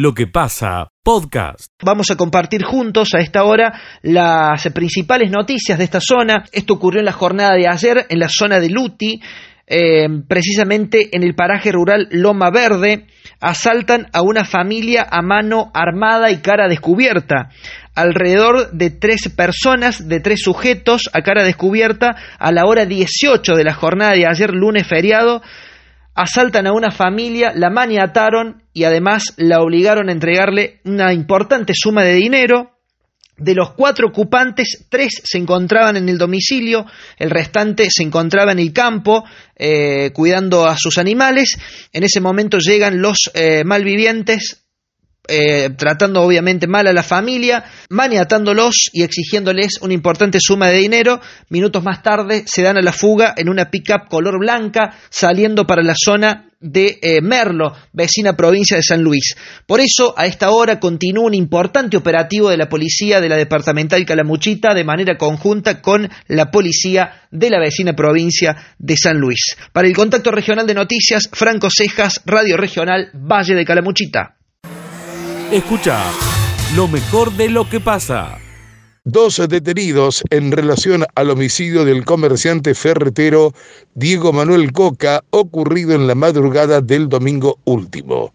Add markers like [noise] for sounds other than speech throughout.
lo que pasa, podcast. Vamos a compartir juntos a esta hora las principales noticias de esta zona. Esto ocurrió en la jornada de ayer en la zona de Luti, eh, precisamente en el paraje rural Loma Verde. Asaltan a una familia a mano armada y cara descubierta. Alrededor de tres personas, de tres sujetos a cara descubierta, a la hora 18 de la jornada de ayer, lunes feriado, asaltan a una familia, la maniataron y además la obligaron a entregarle una importante suma de dinero. De los cuatro ocupantes, tres se encontraban en el domicilio, el restante se encontraba en el campo eh, cuidando a sus animales. En ese momento llegan los eh, malvivientes eh, tratando obviamente mal a la familia, maniatándolos y exigiéndoles una importante suma de dinero. Minutos más tarde se dan a la fuga en una pickup color blanca, saliendo para la zona de eh, Merlo, vecina provincia de San Luis. Por eso, a esta hora continúa un importante operativo de la policía de la departamental Calamuchita de manera conjunta con la policía de la vecina provincia de San Luis. Para el contacto regional de noticias, Franco Cejas, Radio Regional Valle de Calamuchita. Escucha lo mejor de lo que pasa. Dos detenidos en relación al homicidio del comerciante ferretero Diego Manuel Coca ocurrido en la madrugada del domingo último.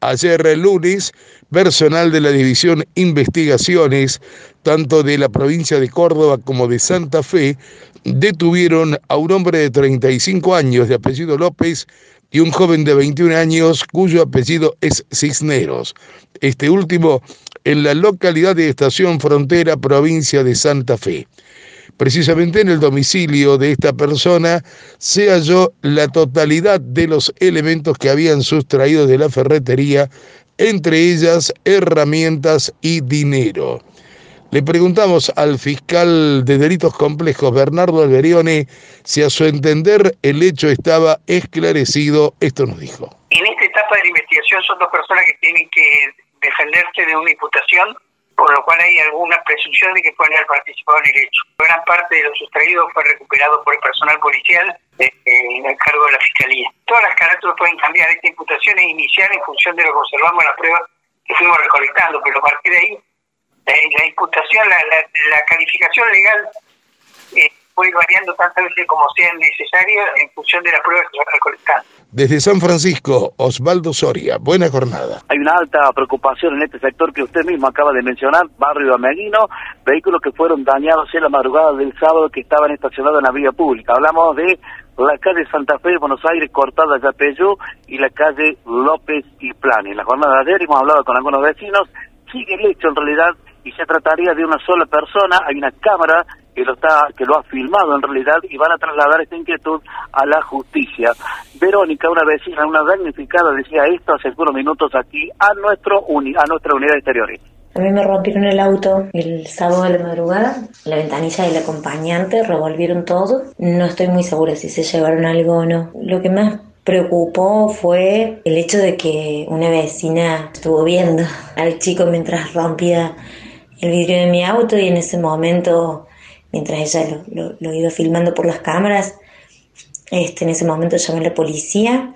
Ayer el lunes, personal de la División Investigaciones, tanto de la provincia de Córdoba como de Santa Fe, detuvieron a un hombre de 35 años de apellido López y un joven de 21 años cuyo apellido es Cisneros. Este último en la localidad de Estación Frontera, provincia de Santa Fe. Precisamente en el domicilio de esta persona se halló la totalidad de los elementos que habían sustraído de la ferretería, entre ellas herramientas y dinero. Le preguntamos al fiscal de delitos complejos, Bernardo Alberione, si a su entender el hecho estaba esclarecido. Esto nos dijo. En esta etapa de la investigación son dos personas que tienen que defenderse de una imputación, por lo cual hay alguna presunción de que pueden haber participado en el hecho. Gran parte de lo sustraído fue recuperado por el personal policial eh, en el cargo de la Fiscalía. Todas las carátulas pueden cambiar. Esta imputación es inicial en función de lo que observamos en la prueba que fuimos recolectando, pero a partir de ahí la, imputación, la, calificación legal puede ir variando tantas veces como sea necesario en función de la prueba que se va recolectando. Desde San Francisco, Osvaldo Soria, buena jornada. Hay una alta preocupación en este sector que usted mismo acaba de mencionar, barrio Ameguino, vehículos que fueron dañados en la madrugada del sábado que estaban estacionados en la vía pública. Hablamos de la calle Santa Fe de Buenos Aires, cortada ya Peugeot, y la calle López y Plani. En la jornada de ayer hemos hablado con algunos vecinos, sigue el hecho en realidad y se trataría de una sola persona, hay una cámara que lo está que lo ha filmado en realidad y van a trasladar esta inquietud a la justicia. Verónica, una vecina, una damnificada, decía esto hace unos minutos aquí a nuestro a nuestra unidad exterior. A mí me rompieron el auto el sábado de la madrugada, la ventanilla del acompañante, revolvieron todo. No estoy muy segura si se llevaron algo o no. Lo que más preocupó fue el hecho de que una vecina estuvo viendo al chico mientras rompía el vidrio de mi auto y en ese momento, mientras ella lo, lo, iba filmando por las cámaras, este, en ese momento llamó a la policía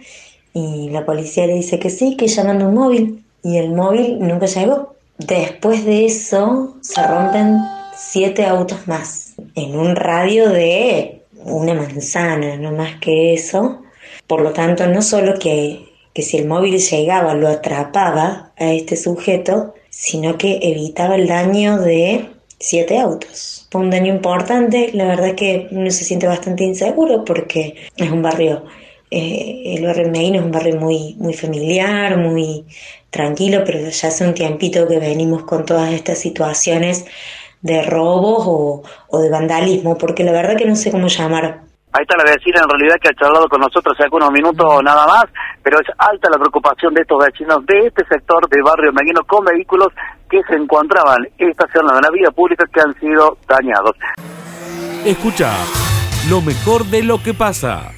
y la policía le dice que sí, que llamando un móvil y el móvil nunca llegó. Después de eso se rompen siete autos más en un radio de una manzana, no más que eso. Por lo tanto, no solo que, que si el móvil llegaba lo atrapaba a este sujeto, sino que evitaba el daño de siete autos. Fue un daño importante, la verdad es que uno se siente bastante inseguro porque es un barrio, eh, el barrio Medina es un barrio muy, muy familiar, muy tranquilo, pero ya hace un tiempito que venimos con todas estas situaciones de robos o, o de vandalismo, porque la verdad que no sé cómo llamar Ahí está la vecina en realidad que ha charlado con nosotros hace unos minutos nada más, pero es alta la preocupación de estos vecinos de este sector de Barrio Meguino con vehículos que se encontraban estacionados en la vía pública que han sido dañados. Escucha lo mejor de lo que pasa.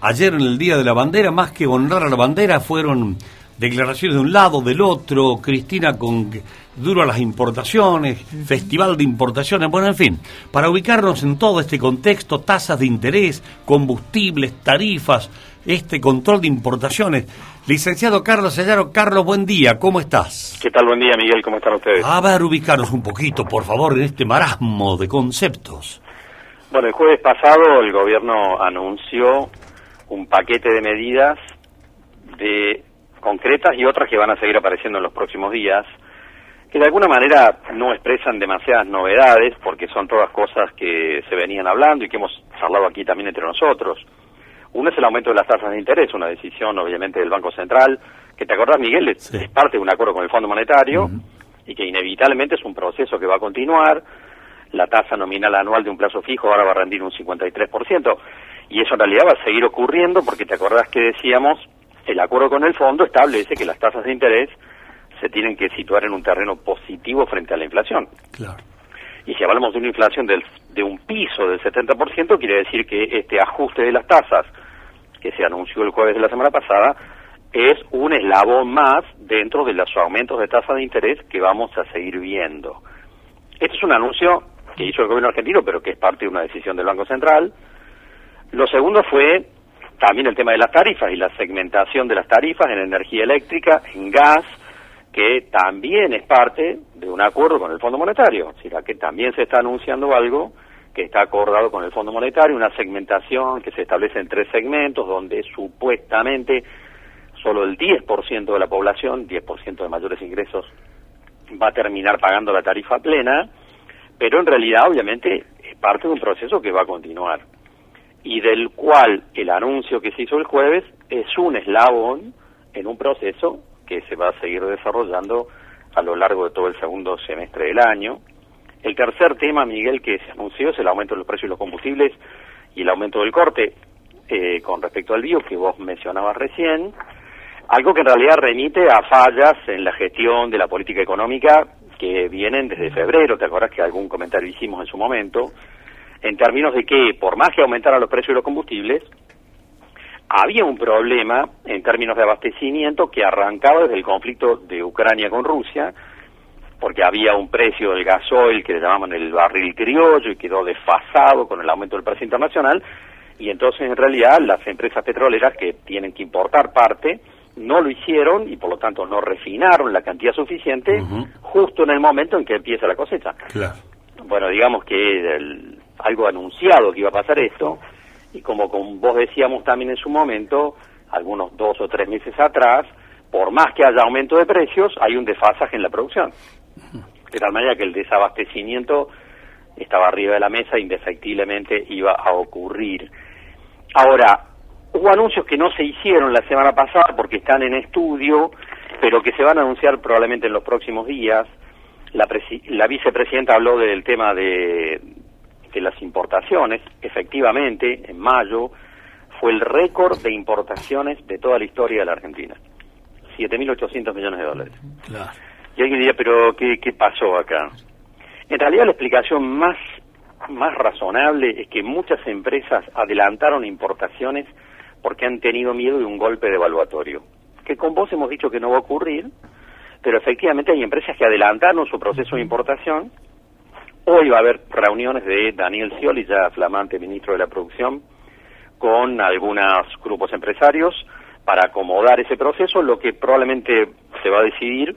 Ayer en el Día de la Bandera, más que honrar a la bandera, fueron declaraciones de un lado, del otro, Cristina con duro a las importaciones, festival de importaciones, bueno, en fin, para ubicarnos en todo este contexto, tasas de interés, combustibles, tarifas, este control de importaciones. Licenciado Carlos Sellaro, Carlos, buen día, ¿cómo estás? ¿Qué tal? Buen día, Miguel, ¿cómo están ustedes? A ver, ubicaros un poquito, por favor, en este marasmo de conceptos. Bueno, el jueves pasado el gobierno anunció un paquete de medidas de concretas y otras que van a seguir apareciendo en los próximos días, que de alguna manera no expresan demasiadas novedades, porque son todas cosas que se venían hablando y que hemos hablado aquí también entre nosotros. Uno es el aumento de las tasas de interés, una decisión obviamente del Banco Central, que te acordás, Miguel, es, parte de un acuerdo con el Fondo Monetario y que inevitablemente es un proceso que va a continuar. La tasa nominal anual de un plazo fijo ahora va a rendir un 53%. Y eso en realidad va a seguir ocurriendo porque te acordás que decíamos, el acuerdo con el fondo establece que las tasas de interés se tienen que situar en un terreno positivo frente a la inflación. Claro. Y si hablamos de una inflación del, de un piso del 70%, quiere decir que este ajuste de las tasas que se anunció el jueves de la semana pasada es un eslabón más dentro de los aumentos de tasa de interés que vamos a seguir viendo. Este es un anuncio que hizo el gobierno argentino, pero que es parte de una decisión del Banco Central. Lo segundo fue también el tema de las tarifas y la segmentación de las tarifas en energía eléctrica, en gas, que también es parte de un acuerdo con el Fondo Monetario, es decir, que también se está anunciando algo que está acordado con el Fondo Monetario, una segmentación que se establece en tres segmentos, donde supuestamente solo el 10% de la población, 10% de mayores ingresos, va a terminar pagando la tarifa plena, pero en realidad obviamente es parte de un proceso que va a continuar y del cual el anuncio que se hizo el jueves es un eslabón en un proceso que se va a seguir desarrollando a lo largo de todo el segundo semestre del año. El tercer tema, Miguel, que se anunció es el aumento de los precios de los combustibles y el aumento del corte eh, con respecto al bio que vos mencionabas recién, algo que en realidad remite a fallas en la gestión de la política económica que vienen desde febrero, te acuerdas que algún comentario hicimos en su momento, en términos de que por más que aumentaran los precios de los combustibles, había un problema en términos de abastecimiento que arrancaba desde el conflicto de Ucrania con Rusia, porque había un precio del gasoil que le llamaban el barril criollo y quedó desfasado con el aumento del precio internacional, y entonces en realidad las empresas petroleras que tienen que importar parte no lo hicieron y por lo tanto no refinaron la cantidad suficiente justo en el momento en que empieza la cosecha. Bueno, digamos que algo anunciado que iba a pasar esto, y como con vos decíamos también en su momento, algunos dos o tres meses atrás, por más que haya aumento de precios, hay un desfasaje en la producción. De tal manera que el desabastecimiento estaba arriba de la mesa, indefectiblemente iba a ocurrir. Ahora, hubo anuncios que no se hicieron la semana pasada porque están en estudio, pero que se van a anunciar probablemente en los próximos días. La, la vicepresidenta habló del tema de, las importaciones, efectivamente, en mayo, fue el récord de importaciones de toda la historia de la Argentina. 7.800 millones de dólares. Y alguien diría, pero ¿qué, ¿qué pasó acá? En realidad la explicación más, más razonable es que muchas empresas adelantaron importaciones porque han tenido miedo de un golpe devaluatorio, que con vos hemos dicho que no va a ocurrir, pero efectivamente hay empresas que adelantaron su proceso de importación Hoy va a haber reuniones de Daniel Scioli, ya flamante ministro de la Producción, con algunos grupos empresarios para acomodar ese proceso. Lo que probablemente se va a decidir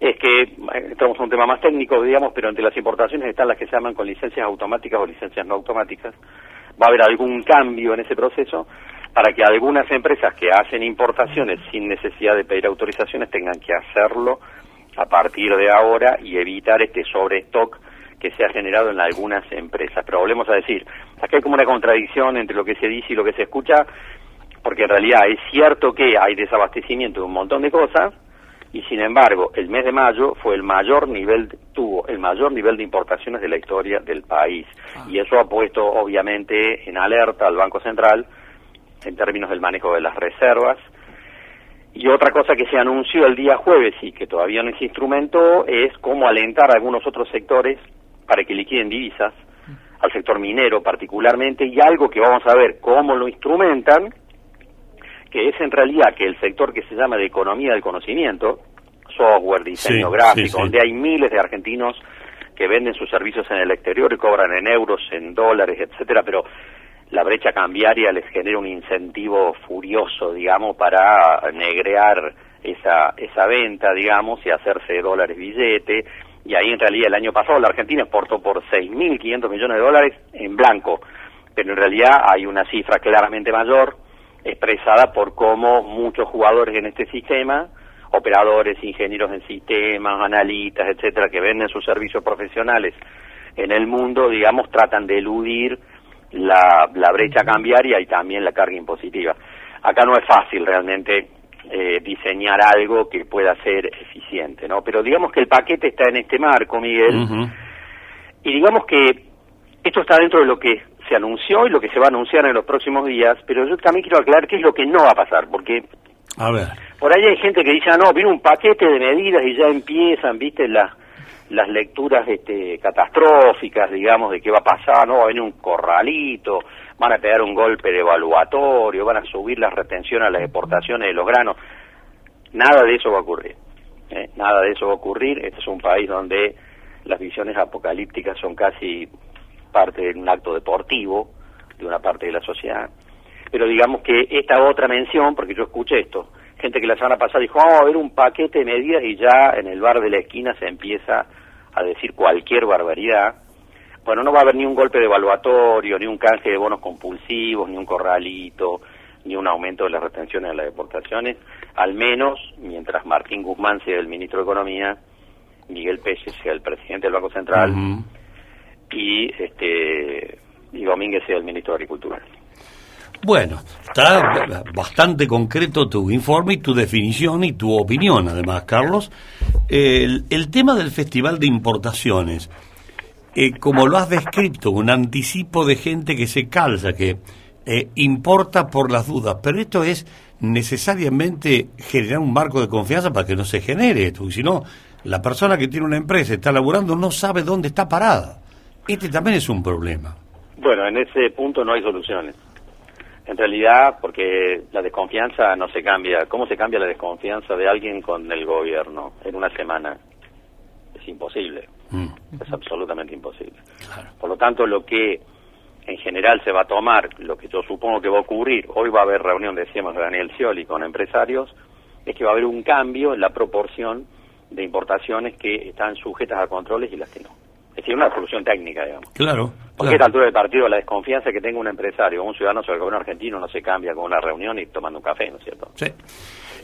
es que, estamos en un tema más técnico, digamos, pero entre las importaciones están las que se llaman con licencias automáticas o licencias no automáticas. Va a haber algún cambio en ese proceso para que algunas empresas que hacen importaciones sin necesidad de pedir autorizaciones tengan que hacerlo a partir de ahora y evitar este sobrestock que se ha generado en algunas empresas. Pero volvemos a decir, acá hay como una contradicción entre lo que se dice y lo que se escucha, porque en realidad es cierto que hay desabastecimiento de un montón de cosas, y sin embargo el mes de mayo fue el mayor nivel, tuvo el mayor nivel de importaciones de la historia del país. Ah. Y eso ha puesto obviamente en alerta al Banco Central en términos del manejo de las reservas, y otra cosa que se anunció el día jueves y que todavía no es instrumento es cómo alentar a algunos otros sectores para que liquiden divisas, al sector minero particularmente, y algo que vamos a ver cómo lo instrumentan, que es en realidad que el sector que se llama de economía del conocimiento, software, diseño gráfico, donde hay miles de argentinos que venden sus servicios en el exterior y cobran en euros, en dólares, etcétera, pero la brecha cambiaria les genera un incentivo furioso, digamos, para negrear esa, esa venta, digamos, y hacerse dólares billete. Y ahí en realidad el año pasado la Argentina exportó por 6.500 millones de dólares en blanco, pero en realidad hay una cifra claramente mayor expresada por cómo muchos jugadores en este sistema, operadores, ingenieros en sistemas, analistas, etcétera, que venden sus servicios profesionales en el mundo, digamos, tratan de eludir la, la brecha cambiaria y también la carga impositiva. Acá no es fácil realmente eh, diseñar algo que pueda ser eficiente, ¿no? Pero digamos que el paquete está en este marco, Miguel, y digamos que esto está dentro de lo que se anunció y lo que se va a anunciar en los próximos días, pero yo también quiero aclarar qué es lo que no va a pasar, porque a ver. por ahí hay gente que dice, ah, no, viene un paquete de medidas y ya empiezan, viste, las las lecturas este, catastróficas, digamos, de qué va a pasar, no va a venir un corralito, van a pegar un golpe de evaluatorio, van a subir las retenciones a las exportaciones de los granos. Nada de eso va a ocurrir. ¿eh? Nada de eso va a ocurrir. Este es un país donde las visiones apocalípticas son casi parte de un acto deportivo de una parte de la sociedad. Pero digamos que esta otra mención, porque yo escuché esto, gente que la semana pasada dijo, vamos a ver un paquete de medidas y ya en el bar de la esquina se empieza a decir cualquier barbaridad. Bueno, no va a haber ni un golpe de evaluatorio, ni un canje de bonos compulsivos, ni un corralito, ni un aumento de las retenciones de las deportaciones, al menos mientras Martín Guzmán sea el ministro de Economía, Miguel Pérez sea el presidente del Banco Central y este y Domínguez sea el ministro de Agricultura. Bueno, está bastante concreto tu informe y tu definición y tu opinión, además, Carlos. El, tema del Festival de Importaciones, eh, como lo has descrito, un anticipo de gente que se calza, que eh, importa por las dudas, pero esto es necesariamente generar un marco de confianza para que no se genere esto, si no, la persona que tiene una empresa, está laburando, no sabe dónde está parada. Este también es un problema. Bueno, en ese punto no hay soluciones. En realidad, porque la desconfianza no se cambia. ¿Cómo se cambia la desconfianza de alguien con el gobierno en una semana? Es imposible. Mm. Es absolutamente imposible. Por lo tanto, lo que en general se va a tomar, lo que yo supongo que va a ocurrir, hoy va a haber reunión, decíamos, de Daniel Scioli con empresarios, es que va a haber un cambio en la proporción de importaciones que están sujetas a controles y las que no. Es decir, una solución técnica, digamos. Claro. Porque a esta altura del partido la desconfianza que tenga un empresario o un ciudadano sobre el gobierno argentino no se cambia con una reunión y tomando un café, ¿no es cierto? Sí.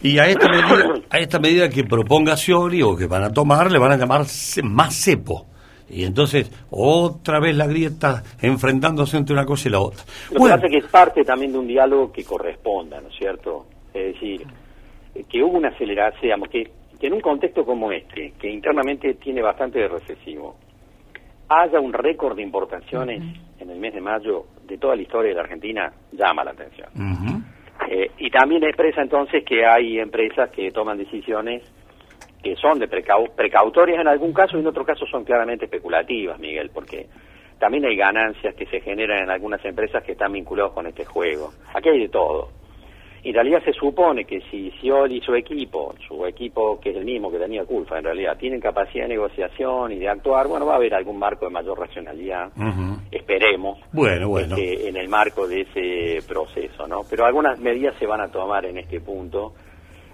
Y a esta medida, [coughs] a esta medida que proponga Scioli o que van a tomar, le van a llamar más cepo. Y entonces, otra vez la grieta enfrentándose entre una cosa y la otra. Lo que pasa es que es parte también de un diálogo que corresponda, ¿no es cierto? Es decir, que hubo una aceleración, digamos, que, que en un contexto como este, que internamente tiene bastante de recesivo, haya un récord de importaciones en el mes de mayo de toda la historia de la Argentina, llama la atención. Eh, y también expresa entonces que hay empresas que toman decisiones que son de precautorias en algún caso y en otro caso son claramente especulativas, Miguel, porque también hay ganancias que se generan en algunas empresas que están vinculadas con este juego. Aquí hay de todo en realidad se supone que si Scioli y su equipo, su equipo que es el mismo que tenía Culfa en realidad, tienen capacidad de negociación y de actuar, bueno, va a haber algún marco de mayor racionalidad, esperemos, bueno, bueno. Este, en el marco de ese proceso, ¿no? Pero algunas medidas se van a tomar en este punto,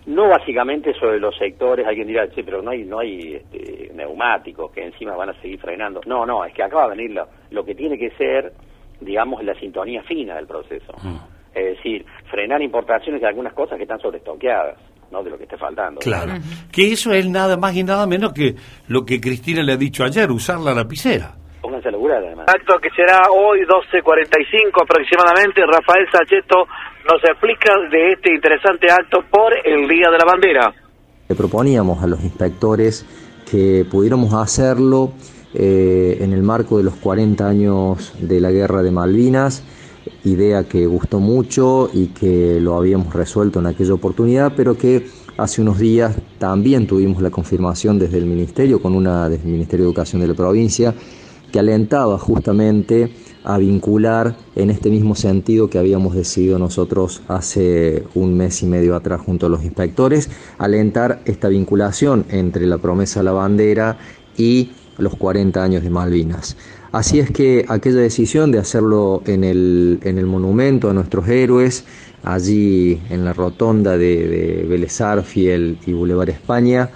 no básicamente sobre los sectores, alguien dirá, sí, pero no hay, no hay este, neumáticos que encima van a seguir frenando. No, no, es que acaba de venir lo, que tiene que ser, digamos, la sintonía fina del proceso. Es decir, frenar importaciones de algunas cosas que están sobreestoqueadas, ¿no? De lo que esté faltando. Claro. Que eso es nada más y nada menos que lo que Cristina le ha dicho ayer, usar la lapicera. Pónganse a lograr, además. Acto que será hoy 12.45 aproximadamente. Rafael Sacheto nos explica de este interesante acto por el Día de la Bandera. Le proponíamos a los inspectores que pudiéramos hacerlo eh, en el marco de los 40 años de la Guerra de Malvinas idea que gustó mucho y que lo habíamos resuelto en aquella oportunidad, pero que hace unos días también tuvimos la confirmación desde el Ministerio, con una del Ministerio de Educación de la provincia, que alentaba justamente a vincular en este mismo sentido que habíamos decidido nosotros hace un mes y medio atrás junto a los inspectores, alentar esta vinculación entre la promesa a la bandera y los 40 años de Malvinas. Así es que aquella decisión de hacerlo en el, en el monumento a nuestros héroes, allí en la rotonda de, de Vélez y Boulevard España,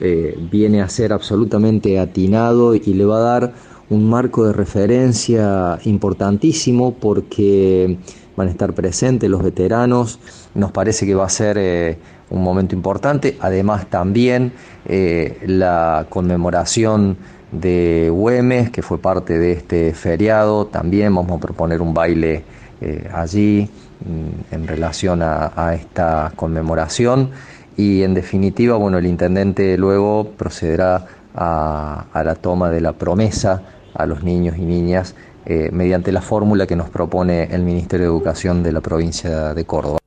eh, viene a ser absolutamente atinado y le va a dar un marco de referencia importantísimo porque van a estar presentes los veteranos, nos parece que va a ser eh, un momento importante, además también eh, la conmemoración de Güemes, que fue parte de este feriado, también vamos a proponer un baile eh, allí mm, en relación a, esta conmemoración y en definitiva, bueno, el intendente luego procederá a, la toma de la promesa a los niños y niñas eh, mediante la fórmula que nos propone el Ministerio de Educación de la provincia de Córdoba.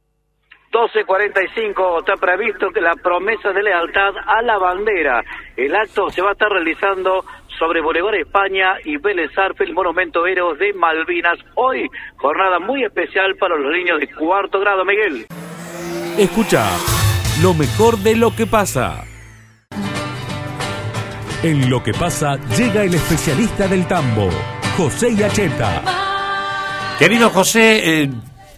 12.45 está previsto que la promesa de lealtad a la bandera. El acto se va a estar realizando sobre Boulevard España y Vélez el Monumento Héroes de Malvinas. Hoy, jornada muy especial para los niños de cuarto grado, Miguel. Escucha lo mejor de lo que pasa. En lo que pasa llega el especialista del tambo, José Yacheta. Querido José, eh,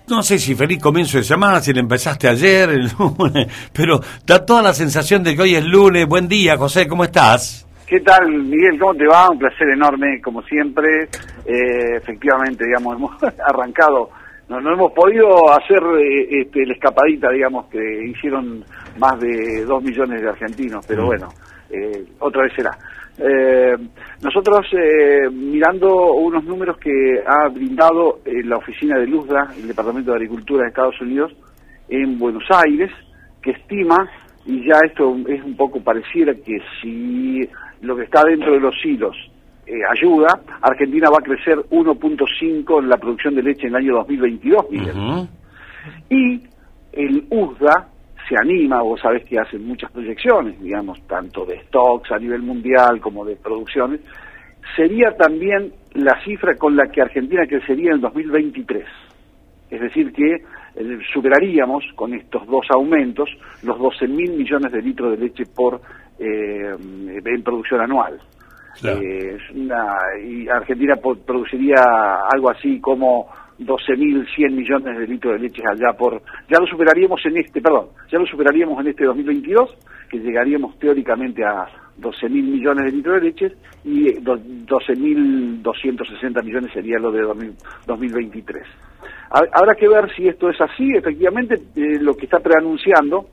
no sé si feliz comienzo de semana, si le empezaste ayer, el lunes, [laughs] pero da toda la sensación de que hoy es lunes. Buen día, José, ¿cómo estás? ¿Qué tal, Miguel? ¿Cómo te va? Un placer enorme, como siempre. Eh, efectivamente, digamos, [laughs] hemos arrancado, no, no hemos podido hacer eh, este, la escapadita, digamos, que hicieron más de dos millones de argentinos, pero mm. bueno, eh, otra vez será. Eh, nosotros, eh, mirando unos números que ha brindado la oficina de Luzda, el Departamento de Agricultura de Estados Unidos, en Buenos Aires, que estima, y ya esto es un poco pareciera que si lo que está dentro de los hilos eh, ayuda, Argentina va a crecer 1.5 en la producción de leche en el año 2022, Y el USDA se anima, vos sabés que hacen muchas proyecciones, digamos, tanto de stocks a nivel mundial como de producciones, sería también la cifra con la que Argentina crecería en el 2023. Es decir, que eh, superaríamos con estos dos aumentos los 12 mil millones de litros de leche por eh, en producción anual. Eh, y Argentina produciría algo así como 12.100 millones de litros de leche allá por ya lo superaríamos en este perdón ya lo superaríamos en este 2022 que llegaríamos teóricamente a 12.000 millones de litros de leche y 12.260 millones sería lo de 2023 habrá que ver si esto es así efectivamente eh, lo que está preanunciando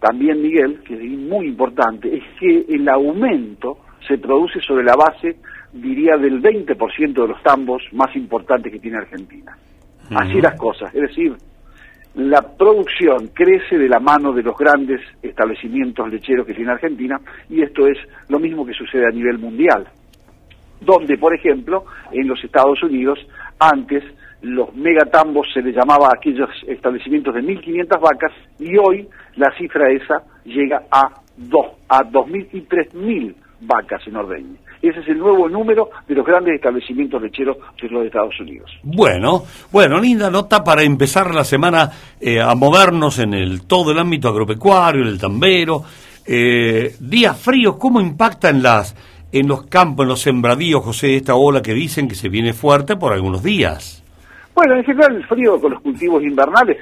también Miguel que es muy importante es que el aumento se produce sobre la base diría, del 20% de los tambos más importantes que tiene Argentina. Así las cosas, es decir, la producción crece de la mano de los grandes establecimientos lecheros que tiene Argentina y esto es lo mismo que sucede a nivel mundial, donde, por ejemplo, en los Estados Unidos, antes los megatambos se le llamaba a aquellos establecimientos de 1.500 vacas y hoy la cifra esa llega a, dos, a 2.000 y 3.000 vacas en ordeñe. Ese es el nuevo número de los grandes establecimientos lecheros de los Estados Unidos. Bueno, bueno, linda nota para empezar la semana eh, a movernos en el todo el ámbito agropecuario, en el tambero. Eh, días fríos, ¿cómo impactan las en los campos, en los sembradíos, José, esta ola que dicen que se viene fuerte por algunos días? Bueno, en general el frío con los cultivos invernales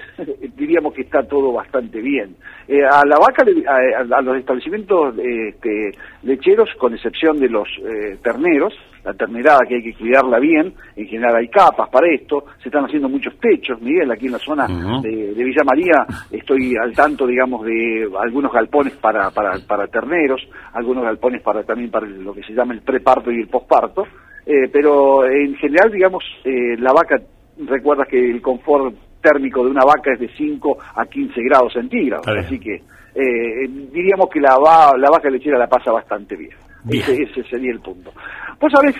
diríamos que está todo bastante bien. Eh, a la vaca, a, los establecimientos este, lecheros, con excepción de los eh, terneros, la ternerada que hay que cuidarla bien, en general hay capas para esto, se están haciendo muchos techos, Miguel, aquí en la zona de, Villa María estoy al tanto, digamos, de algunos galpones para, para, para terneros, algunos galpones para también para lo que se llama el preparto y el posparto, eh, pero en general, digamos, la vaca recuerdas que el confort térmico de una vaca es de 5 a 15 grados centígrados, así que eh, diríamos que la, la vaca lechera la pasa bastante bien. Ese, ese, sería el punto. Vos sabés,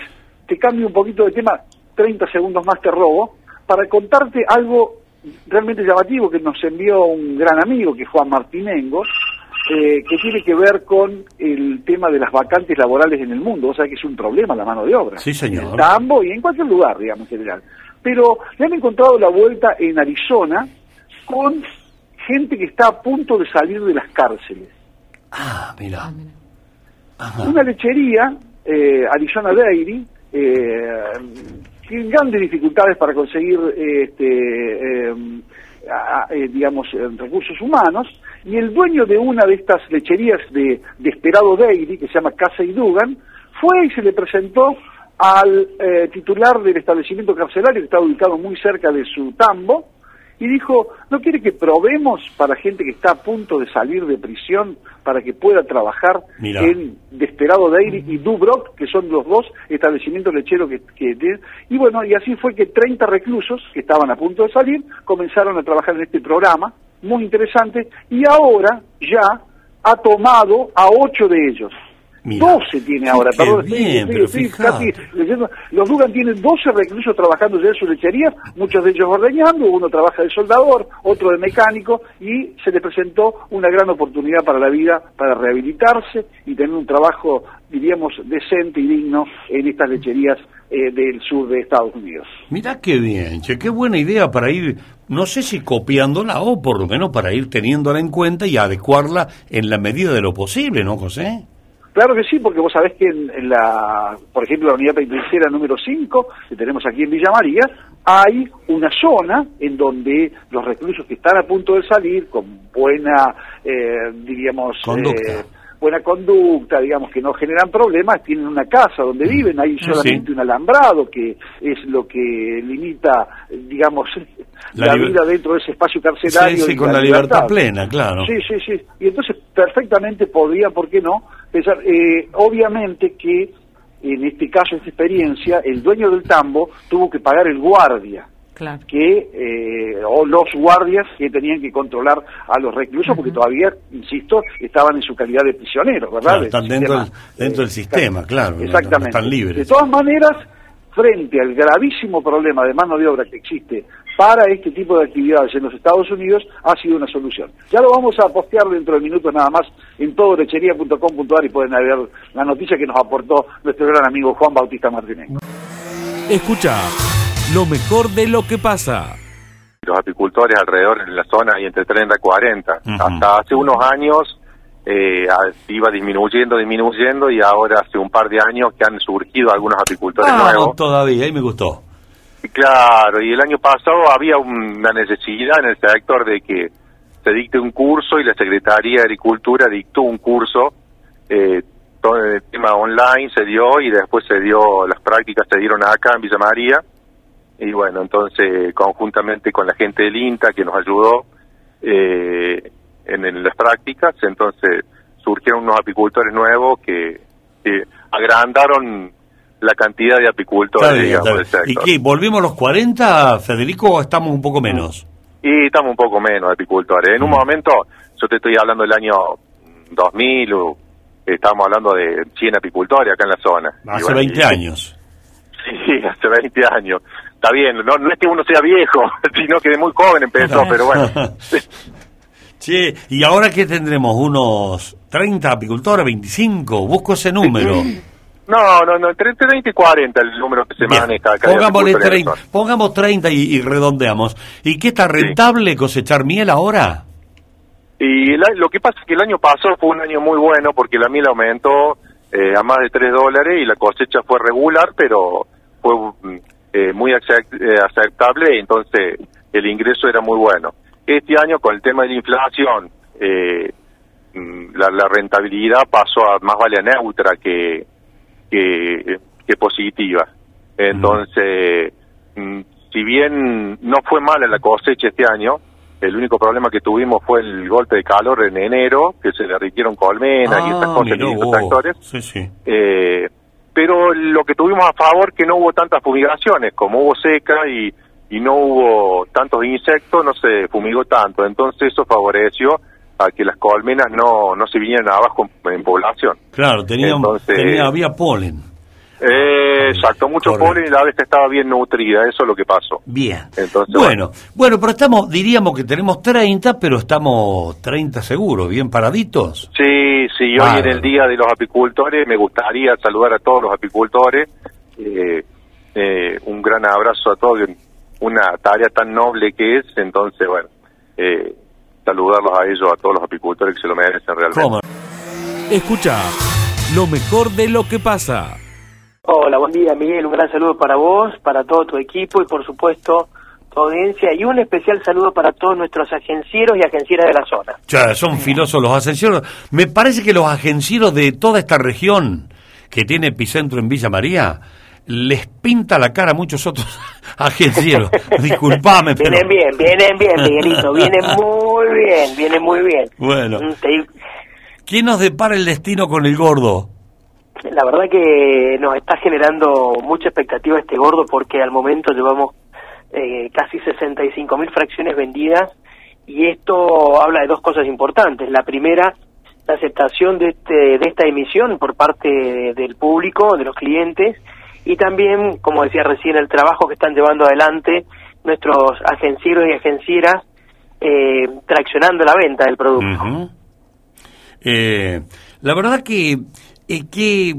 te cambio un poquito de tema, 30 segundos más te robo, para contarte algo realmente llamativo que nos envió un gran amigo, que es Juan Martinengo, eh, que tiene que ver con el tema de las vacantes laborales en el mundo. O sea que es un problema la mano de obra. Sí, señor. En Tambo y en cualquier lugar, digamos, en general pero le han encontrado la vuelta en Arizona con gente que está a punto de salir de las cárceles. Ah, mira. Una lechería, eh, Arizona Dairy, eh, tienen grandes dificultades para conseguir este, eh, eh, digamos, recursos humanos, y el dueño de una de estas lecherías de, de Esperado Dairy, que se llama Casa y Dugan, fue y se le presentó al titular del establecimiento carcelario, que estaba ubicado muy cerca de su tambo, y dijo, ¿no quiere que probemos para gente que está a punto de salir de prisión para que pueda trabajar en Desperado Dairy y Dubrock, que son los dos establecimientos lecheros que, que Y bueno, y así fue que 30 reclusos que estaban a punto de salir comenzaron a trabajar en este programa, muy interesante, y ahora ya ha tomado a ocho de ellos. 12 tiene ahora, perdón, los Dugan tienen 12 reclusos trabajando ya en su lechería, muchos de ellos ordeñando, uno trabaja de soldador, otro de mecánico, y se le presentó una gran oportunidad para la vida, para rehabilitarse y tener un trabajo, diríamos, decente y digno en estas lecherías eh, del sur de Estados Unidos. Mirá qué bien, che, qué buena idea para ir, no sé si copiándola o por lo menos para ir teniéndola en cuenta y adecuarla en la medida de lo posible, ¿no, José? Claro que sí, porque vos sabés que en, la, por ejemplo, la unidad penitenciaria número 5, que tenemos aquí en Villa María, hay una zona en donde los reclusos que están a punto de salir, con buena, eh, diríamos, eh, buena conducta, digamos, que no generan problemas, tienen una casa donde mm. viven, hay solamente un alambrado que es lo que limita, digamos, [laughs] la, vida dentro de ese espacio carcelario. Sí, sí, con la, libertad plena, claro. Sí, sí, sí. Y entonces perfectamente podría, ¿por qué no? Pensar, eh, obviamente que en este caso, esta experiencia, el dueño del tambo tuvo que pagar el guardia. Que eh, o los guardias que tenían que controlar a los reclusos porque todavía insisto estaban en su calidad de prisioneros verdad están dentro, del, dentro del sistema claro. exactamente. están libres. De todas maneras frente al gravísimo problema de mano de obra que existe para este tipo de actividades en los Estados Unidos ha sido una solución. Ya lo vamos a postear dentro de minutos nada más en todolechería.com.ar y pueden ver la noticia que nos aportó nuestro gran amigo Juan Bautista Martínez. Escucha lo mejor de lo que pasa. Los apicultores alrededor en la zona hay entre 30 y 40. Hasta hace unos años eh, iba disminuyendo, disminuyendo y ahora hace un par de años que han surgido algunos apicultores ah, nuevos. Todavía, ahí me gustó. Claro, y el año pasado había una necesidad en el sector de que se dicte un curso y la Secretaría de Agricultura dictó un curso. Eh, todo el tema online se dio y después se dio, las prácticas se dieron acá en Villa María. Y bueno, entonces conjuntamente con la gente del INTA que nos ayudó, eh, en, las prácticas, entonces surgieron unos apicultores nuevos que, agrandaron la cantidad de apicultores, digamos, ¿Y qué? ¿Volvimos a los 40, Federico, o estamos un poco menos? Y estamos un poco menos apicultores. En un mm. momento, yo te estoy hablando del año 2000, o, estábamos hablando de 100 apicultores acá en la zona. Hace 20 años. [laughs] Sí, hace 20 años. Está bien, no, no es que uno sea viejo, [laughs] sino que de muy joven empezó, [laughs] pero bueno. Sí, ¿y ahora qué tendremos? ¿Unos 30 apicultores, 25? Busco ese número. No, no, no, entre 30 y 40 el número que se maneja acá. Pongámosle 30, pongamos 30 y, redondeamos. ¿Y qué está rentable cosechar miel ahora? Y lo que pasa es que el año pasado fue un año muy bueno porque la miel aumentó eh, a más de 3 dólares y la cosecha fue regular, pero fue mm, eh, muy eh, aceptable entonces el ingreso era muy bueno. Este año con el tema de la inflación, eh, mm, la, rentabilidad pasó a más vale neutra que, que, positiva. Entonces, mm, si bien no fue mala la cosecha este año, el único problema que tuvimos fue el golpe de calor en enero, que se derritieron colmenas y estas ah, cosas y estos tractores. Sí, sí. Eh, pero lo que tuvimos a favor que no hubo tantas fumigaciones, como hubo seca y y no hubo tantos insectos, no se fumigó tanto, entonces eso favoreció a que las colmenas no, no se vinieran abajo en, población. Claro, tenía, había polen. Eh, exacto, mucho polen y la vez estaba bien nutrida, eso es lo que pasó. Bien. Entonces, bueno, bueno, pero estamos, diríamos que tenemos 30, pero estamos 30 seguros, bien paraditos. Sí, sí, hoy en el Día de los Apicultores me gustaría saludar a todos los apicultores. Eh, eh, un gran abrazo a todos una tarea tan noble que es, entonces, bueno, eh, saludarlos a ellos, a todos los apicultores que se lo merecen realmente. Escucha lo mejor de lo que pasa. Hola, buen día Miguel, un gran saludo para vos, para todo tu equipo y por supuesto tu audiencia y un especial saludo para todos nuestros agencieros y agencieras de la zona. Ya, son filosos los agencieros. Me parece que los agencieros de toda esta región que tiene epicentro en Villa María les pinta la cara a muchos otros [laughs] agencieros. [laughs] Disculpame, pero... Vienen bien, vienen bien, Miguelito, vienen [laughs] muy bien, vienen muy bien. Bueno. Mm, ¿Quién nos depara el destino con el gordo? La verdad que nos está generando mucha expectativa este gordo porque al momento llevamos eh, casi 65 mil fracciones vendidas y esto habla de dos cosas importantes. La primera, la aceptación de, este, de esta emisión por parte de- del público, de los clientes y también, como decía recién, el trabajo que están llevando adelante nuestros agencieros y agencieras eh, traccionando la venta del producto. Eh, la verdad que, eh, que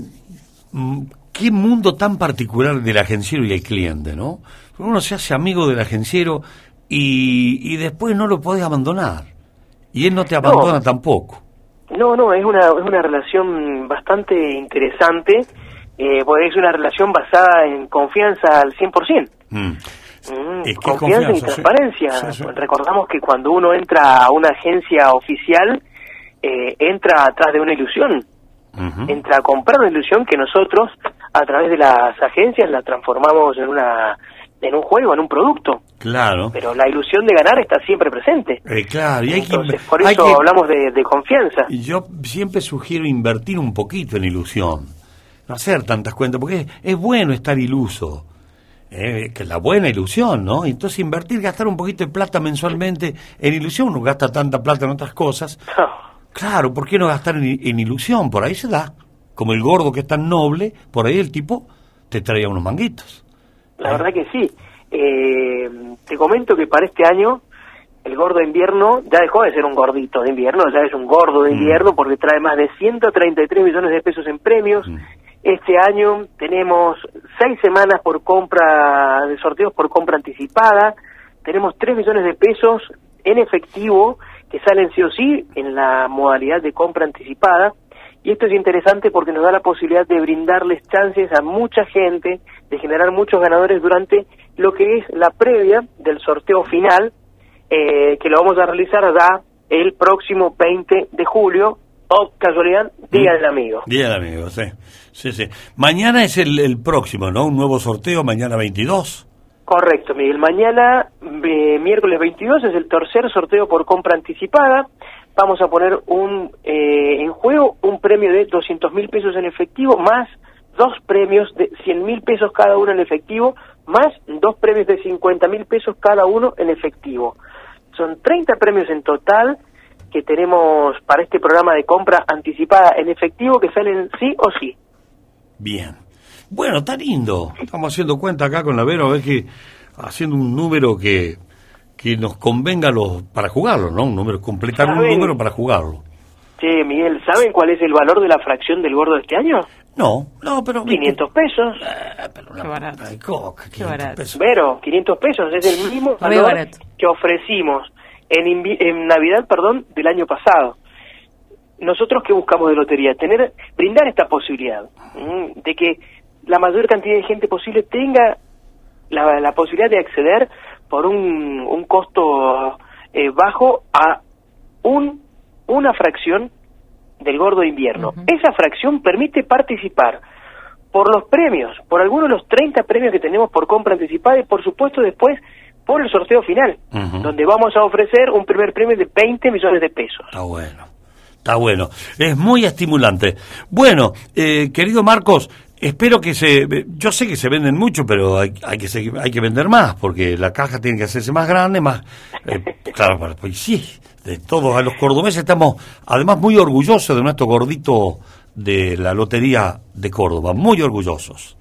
mm, qué mundo tan particular del agenciero y el cliente, ¿no? Uno se hace amigo del agenciero y, y después no lo podés abandonar. Y él no te abandona tampoco. No, no, es una, es una relación bastante interesante, eh, porque es una relación basada en confianza al 100%. Mm. Mm, Es que es confianza y sí. transparencia. Sí, sí. Recordamos que cuando uno entra a una agencia oficial, eh, entra atrás de una ilusión, Entra a comprar una ilusión que nosotros, a través de las agencias, la transformamos en una en un juego, en un producto. Claro. Pero la ilusión de ganar está siempre presente. Eh, claro, y hay que, Entonces, por hay eso que- hablamos de, de confianza. Yo siempre sugiero invertir un poquito en ilusión, no hacer tantas cuentas, porque es, es bueno estar iluso, eh, que es la buena ilusión, ¿no? Entonces invertir, gastar un poquito de plata mensualmente en ilusión, uno gasta tanta plata en otras cosas. Claro, ¿por qué no gastar en, en ilusión? Por ahí se da. Como el gordo que es tan noble, por ahí el tipo te traía unos manguitos. La verdad que sí. Eh, te comento que para este año el gordo de invierno ya dejó de ser un gordito de invierno, ya es un gordo de invierno porque trae más de 133 millones de pesos en premios. Este año tenemos seis semanas por compra de sorteos por compra anticipada. Tenemos 3 millones de pesos en efectivo que salen sí o sí en la modalidad de compra anticipada. Y esto es interesante porque nos da la posibilidad de brindarles chances a mucha gente, de generar muchos ganadores durante lo que es la previa del sorteo final, eh, que lo vamos a realizar ya el próximo 20 de julio, o casualidad, Día del Amigo. Bien, amigo, sí. sí, sí. Mañana es el, el próximo, ¿no? Un nuevo sorteo, mañana 22. Correcto, Miguel. Mañana, eh, miércoles 22, es el tercer sorteo por compra anticipada. Vamos a poner un eh, en juego un premio de 200 mil pesos en efectivo, más dos premios de 100 mil pesos cada uno en efectivo, más dos premios de 50 mil pesos cada uno en efectivo. Son 30 premios en total que tenemos para este programa de compra anticipada en efectivo que salen sí o sí. Bien. Bueno, está lindo. Estamos haciendo cuenta acá con la Vero, a ver que haciendo un número que, que nos convenga los, para jugarlo, ¿no? Un número, completar un número para jugarlo. Che, Miguel, ¿saben cuál es el valor de la fracción del gordo de este año? No, no, pero... 500 pesos. Qué barato. Coca, Qué barato. Vero, 500 pesos es el mismo valor barato. que ofrecimos en, invi- en Navidad, perdón, del año pasado. Nosotros qué buscamos de lotería, tener, brindar esta posibilidad mm, de que la mayor cantidad de gente posible tenga la, la posibilidad de acceder por un, un costo eh, bajo a un una fracción del gordo de invierno. Esa fracción permite participar por los premios, por algunos de los 30 premios que tenemos por compra anticipada y por supuesto después por el sorteo final, donde vamos a ofrecer un primer premio de 20 millones de pesos. Está bueno. Está bueno. Es muy estimulante. Bueno, eh, querido Marcos, espero que se... Yo sé que se venden mucho, pero hay, hay que seguir- hay que vender más, porque la caja tiene que hacerse más grande, más... eh, [laughs] claro, para- pues sí, de todos a los cordobeses estamos además muy orgullosos de nuestro gordito de la Lotería de Córdoba, muy orgullosos.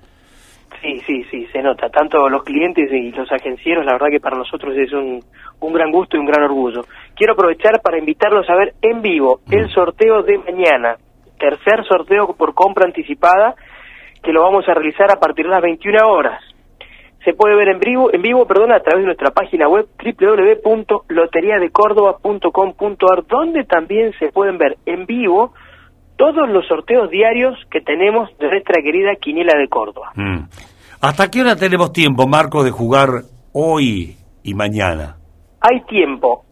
Sí, sí, sí, se nota. Tanto los clientes y los agencieros, la verdad que para nosotros es un, un gran gusto y un gran orgullo. Quiero aprovechar para invitarlos a ver en vivo el sorteo de mañana. Tercer sorteo por compra anticipada que lo vamos a realizar a partir de las 21 horas. Se puede ver en vivo, en vivo perdón, a través de nuestra página web www.loteriadecórdoba.com.ar donde también se pueden ver en vivo todos los sorteos diarios que tenemos de nuestra querida Quiniela de Córdoba. Mm. ¿Hasta qué hora tenemos tiempo, Marco, de jugar hoy y mañana? Hay tiempo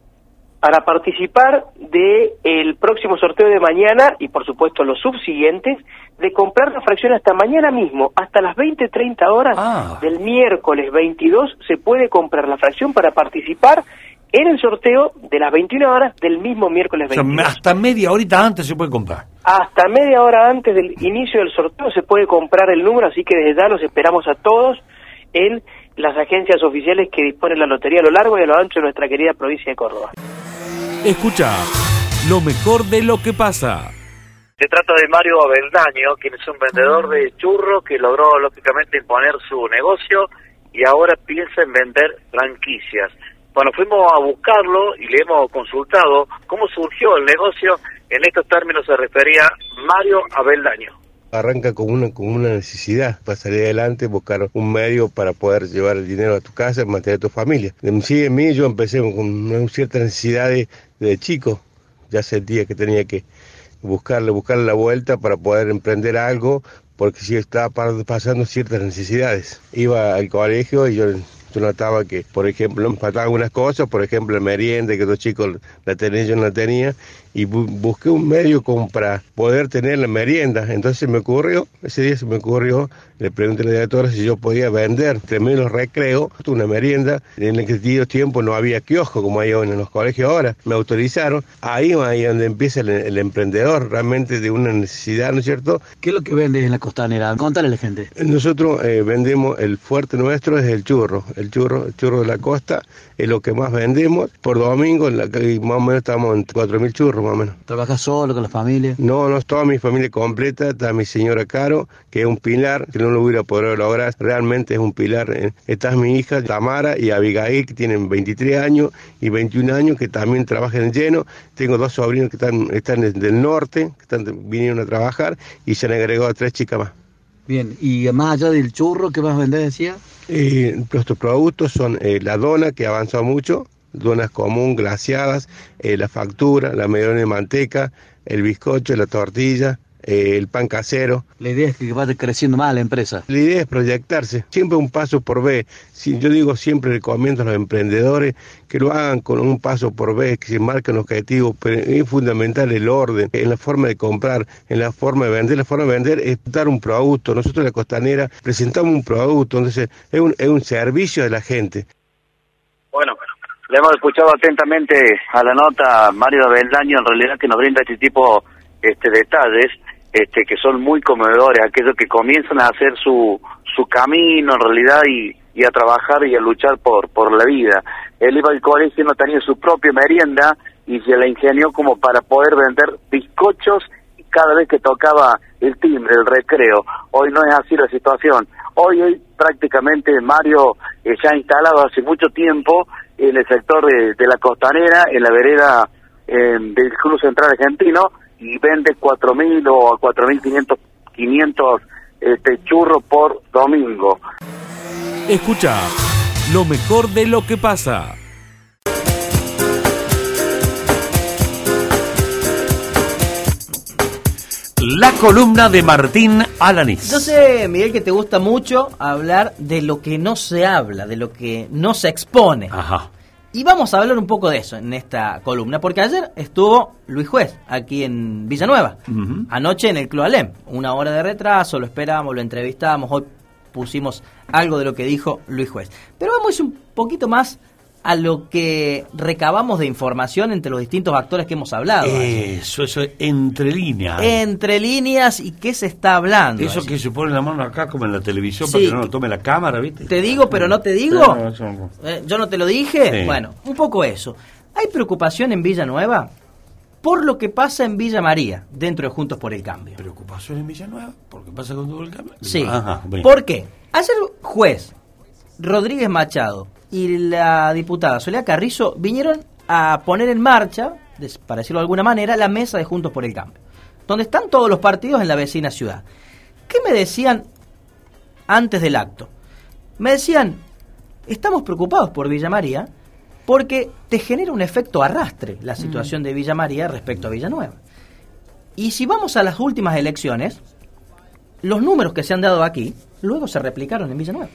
para participar de el próximo sorteo de mañana y por supuesto los subsiguientes de comprar la fracción hasta mañana mismo, hasta las 20-30 horas Ah. del miércoles 22 se puede comprar la fracción para participar en el sorteo de las 21 horas del mismo miércoles O sea, 22. hasta media horita antes se puede comprar. Hasta media hora antes del inicio del sorteo se puede comprar el número, así que desde ya los esperamos a todos en las agencias oficiales que disponen la lotería a lo largo y a lo ancho de nuestra querida provincia de Córdoba. Escucha lo mejor de lo que pasa. Se trata de Mario Abeldaño, quien es un vendedor de churros que logró lógicamente imponer su negocio y ahora piensa en vender franquicias. Bueno, fuimos a buscarlo y le hemos consultado cómo surgió el negocio. En estos términos se refería Mario Abeldaño. Arranca con una, con una necesidad para salir adelante, buscar un medio para poder llevar el dinero a tu casa, mantener a tu familia. En sí, en mí yo empecé con una cierta necesidad de, de chico. Ya sentía que tenía que buscarle, buscarle la vuelta para poder emprender algo, porque sí estaba pa- pasando ciertas necesidades. Iba al colegio y yo, notaba que, por ejemplo, me faltaban algunas cosas, por ejemplo, la merienda, que los chicos la tenían, yo no la tenía, y bu- busqué un medio para poder tener la merienda. Entonces me ocurrió, ese día se me ocurrió, le pregunté a la directora si yo podía vender, terminé los recreos, una merienda, en aquellos tiempos no había kiosco como hay hoy en los colegios ahora, me autorizaron, ahí ahí donde empieza el, el emprendedor, realmente de una necesidad, ¿no es cierto? ¿Qué es lo que vendes en la costanera? Contale a la gente. Nosotros eh, vendemos, el fuerte nuestro es el churro, el churro, el churro de la costa es lo que más vendemos. Por domingo, la, más o menos estamos en 4.000 churros, más o menos. ¿Trabajas solo con la familia? No, no es toda mi familia completa, está mi señora Caro, que es un pilar, que no lo hubiera podido lograr, realmente es un pilar. eh. Está mi hija Tamara y Abigail, que tienen 23 años y 21 años, que también trabajan en lleno. Tengo dos sobrinos que están, están del norte, que están, vinieron a trabajar, y se han agregado tres chicas más. Bien, y más allá del churro, ¿qué más vendés, decía? Eh, nuestros productos son eh, la dona, que ha avanzado mucho, donas común, glaciadas, eh, la factura, la medalla de manteca, el bizcocho, la tortilla, eh, el pan casero. La idea es que vaya creciendo más la empresa. La idea es proyectarse, siempre un paso por vez. Si, yo digo siempre, recomiendo a los emprendedores que lo hagan con un paso por vez, que se marquen objetivos, pero es fundamental el orden, en la forma de comprar, en la forma de vender. La forma de vender es dar un producto. Nosotros en la costanera presentamos un producto, entonces es un, es un servicio de la gente. Bueno, le hemos escuchado atentamente a la nota Mario Beldaño, en realidad que nos brinda este tipo este detalles este que son muy comedores, aquellos que comienzan a hacer su, su camino en realidad y, y a trabajar y a luchar por, por la vida. Él iba al colegio, no tenía su propia merienda y se la ingenió como para poder vender bizcochos cada vez que tocaba el timbre, el recreo. Hoy no es así la situación. Hoy, hoy prácticamente Mario eh, ya ha instalado hace mucho tiempo en el sector de, de la costanera, en la vereda eh, del Club Central Argentino, y vende 4.000 o 4.500 500, este, churros por domingo. Escucha lo mejor de lo que pasa. La columna de Martín Alanis. Yo sé, Miguel, que te gusta mucho hablar de lo que no se habla, de lo que no se expone. Ajá. Y vamos a hablar un poco de eso en esta columna, porque ayer estuvo Luis Juez aquí en Villanueva, anoche en el Club Alem, una hora de retraso, lo esperamos, lo entrevistamos, hoy pusimos algo de lo que dijo Luis Juez. Pero vamos un poquito más a lo que recabamos de información entre los distintos actores que hemos hablado. Eso, eso, entre líneas. Entre líneas y qué se está hablando. Eso que se pone la mano acá como en la televisión Sí. para que no lo tome la cámara, ¿viste? Te digo, pero no te digo. No, eso no. Eh, Yo no te lo dije. Sí. Bueno, un poco eso. Hay preocupación en Villanueva por lo que pasa en Villa María, dentro de Juntos por el Cambio. ¿Preocupación en Villanueva? ¿Por qué pasa con todo el cambio? Sí. Ajá. ¿Por qué? Ayer juez Rodríguez Machado y la diputada Soledad Carrizo vinieron a poner en marcha, para decirlo de alguna manera, la mesa de Juntos por el Cambio, donde están todos los partidos en la vecina ciudad. ¿Qué me decían antes del acto? Me decían, estamos preocupados por Villa María porque te genera un efecto arrastre la situación de Villa María respecto a Villanueva. Y si vamos a las últimas elecciones, los números que se han dado aquí, luego se replicaron en Villanueva.